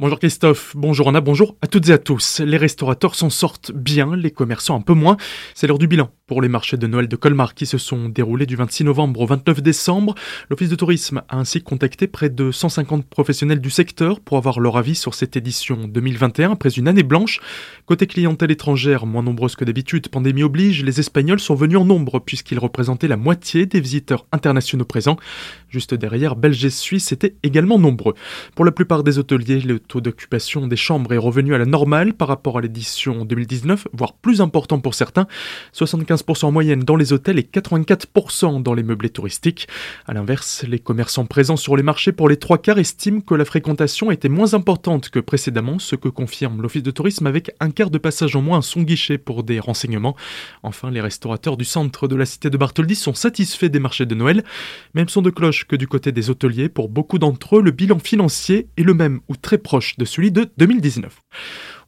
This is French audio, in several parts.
Bonjour Christophe, bonjour Anna, bonjour à toutes et à tous. Les restaurateurs s'en sortent bien, les commerçants un peu moins. C'est l'heure du bilan pour les marchés de Noël de Colmar qui se sont déroulés du 26 novembre au 29 décembre. L'Office de tourisme a ainsi contacté près de 150 professionnels du secteur pour avoir leur avis sur cette édition 2021 après une année blanche. Côté clientèle étrangère, moins nombreuse que d'habitude, pandémie oblige, les Espagnols sont venus en nombre puisqu'ils représentaient la moitié des visiteurs internationaux présents. Juste derrière, Belges et Suisses étaient également nombreux. Pour la plupart des hôteliers, le taux d'occupation des chambres est revenu à la normale par rapport à l'édition 2019, voire plus important pour certains, 75% en moyenne dans les hôtels et 84% dans les meublés touristiques. A l'inverse, les commerçants présents sur les marchés pour les trois quarts estiment que la fréquentation était moins importante que précédemment, ce que confirme l'Office de tourisme avec un quart de passage en moins à son guichet pour des renseignements. Enfin, les restaurateurs du centre de la cité de Bartholdi sont satisfaits des marchés de Noël. Même son de cloche que du côté des hôteliers, pour beaucoup d'entre eux, le bilan financier est le même ou très proche de celui de 2019.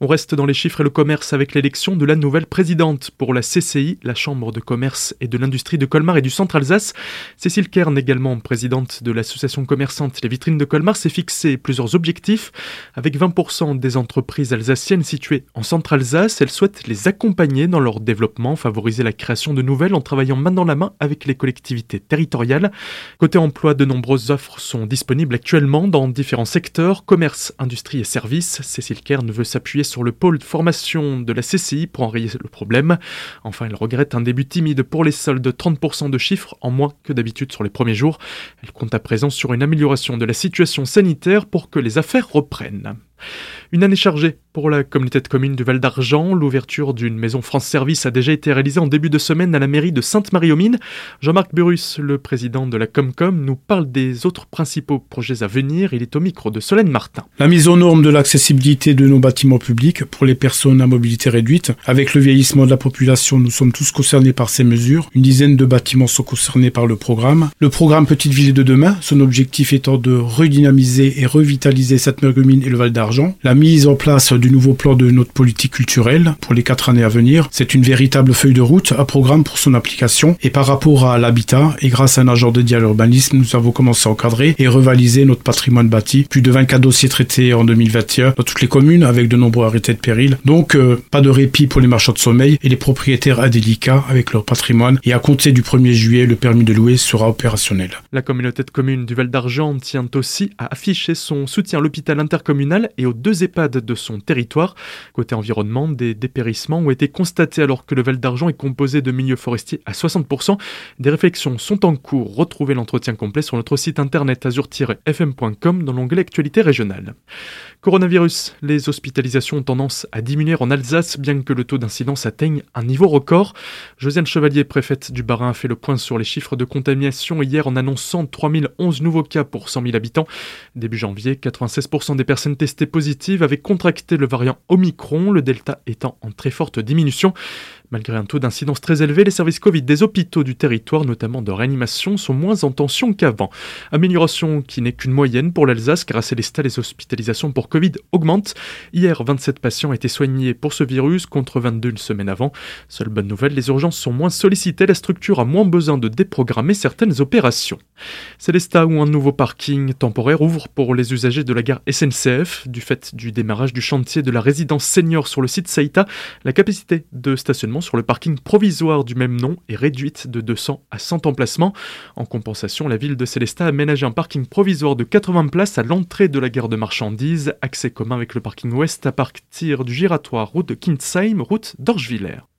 On reste dans les chiffres et le commerce avec l'élection de la nouvelle présidente pour la CCI, la Chambre de commerce et de l'industrie de Colmar et du Centre Alsace. Cécile Kern, également présidente de l'association commerçante Les Vitrines de Colmar, s'est fixé plusieurs objectifs. Avec 20% des entreprises alsaciennes situées en Centre Alsace, elle souhaite les accompagner dans leur développement, favoriser la création de nouvelles en travaillant main dans la main avec les collectivités territoriales. Côté emploi, de nombreuses offres sont disponibles actuellement dans différents secteurs, commerce, industrie et services. Cécile Kern veut s'appuyer sur le pôle de formation de la CCI pour enrayer le problème. Enfin, elle regrette un début timide pour les soldes de 30% de chiffres en moins que d'habitude sur les premiers jours. Elle compte à présent sur une amélioration de la situation sanitaire pour que les affaires reprennent. Une année chargée pour la communauté de communes du Val d'Argent. L'ouverture d'une maison France Service a déjà été réalisée en début de semaine à la mairie de Sainte-Marie-aux-Mines. Jean-Marc Burus, le président de la Comcom, nous parle des autres principaux projets à venir. Il est au micro de Solène Martin. La mise aux normes de l'accessibilité de nos bâtiments publics pour les personnes à mobilité réduite. Avec le vieillissement de la population, nous sommes tous concernés par ces mesures. Une dizaine de bâtiments sont concernés par le programme. Le programme Petite Ville de demain, son objectif étant de redynamiser et revitaliser Sainte-Marie-aux-Mines et le Val d'Argent. La mise en place du nouveau plan de notre politique culturelle pour les quatre années à venir. C'est une véritable feuille de route, un programme pour son application. Et par rapport à l'habitat, et grâce à un agent dédié à l'urbanisme, nous avons commencé à encadrer et revaliser notre patrimoine bâti. Plus de 24 dossiers traités en 2021 dans toutes les communes avec de nombreux arrêtés de péril. Donc, euh, pas de répit pour les marchands de sommeil et les propriétaires indélicats avec leur patrimoine. Et à compter du 1er juillet, le permis de louer sera opérationnel. La communauté de communes du Val d'Argent tient aussi à afficher son soutien à l'hôpital intercommunal et aux deux EHPAD de son territoire. Côté environnement, des dépérissements ont été constatés alors que le Val d'Argent est composé de milieux forestiers à 60%. Des réflexions sont en cours. Retrouvez l'entretien complet sur notre site internet azur-fm.com dans l'onglet Actualité régionale. Coronavirus, les hospitalisations ont tendance à diminuer en Alsace bien que le taux d'incidence atteigne un niveau record. Josiane Chevalier, préfète du Barin, a fait le point sur les chiffres de contamination hier en annonçant 3011 nouveaux cas pour 100 000 habitants. Début janvier, 96% des personnes testées positives avaient contracté le variant Omicron, le Delta étant en très forte diminution. Malgré un taux d'incidence très élevé, les services Covid des hôpitaux du territoire, notamment de réanimation, sont moins en tension qu'avant. Amélioration qui n'est qu'une moyenne pour l'Alsace, car à Célestat, les hospitalisations pour Covid augmentent. Hier, 27 patients étaient soignés pour ce virus, contre 22 une semaine avant. Seule bonne nouvelle, les urgences sont moins sollicitées, la structure a moins besoin de déprogrammer certaines opérations. Célestat, où un nouveau parking temporaire ouvre pour les usagers de la gare SNCF. Du fait du démarrage du chantier de la résidence senior sur le site Saïta, la capacité de stationnement sur le parking provisoire du même nom est réduite de 200 à 100 emplacements. En compensation, la ville de Célestat a aménagé un parking provisoire de 80 places à l'entrée de la gare de marchandises, accès commun avec le parking ouest à partir du giratoire route de Kinsheim, route d'Orschwiller.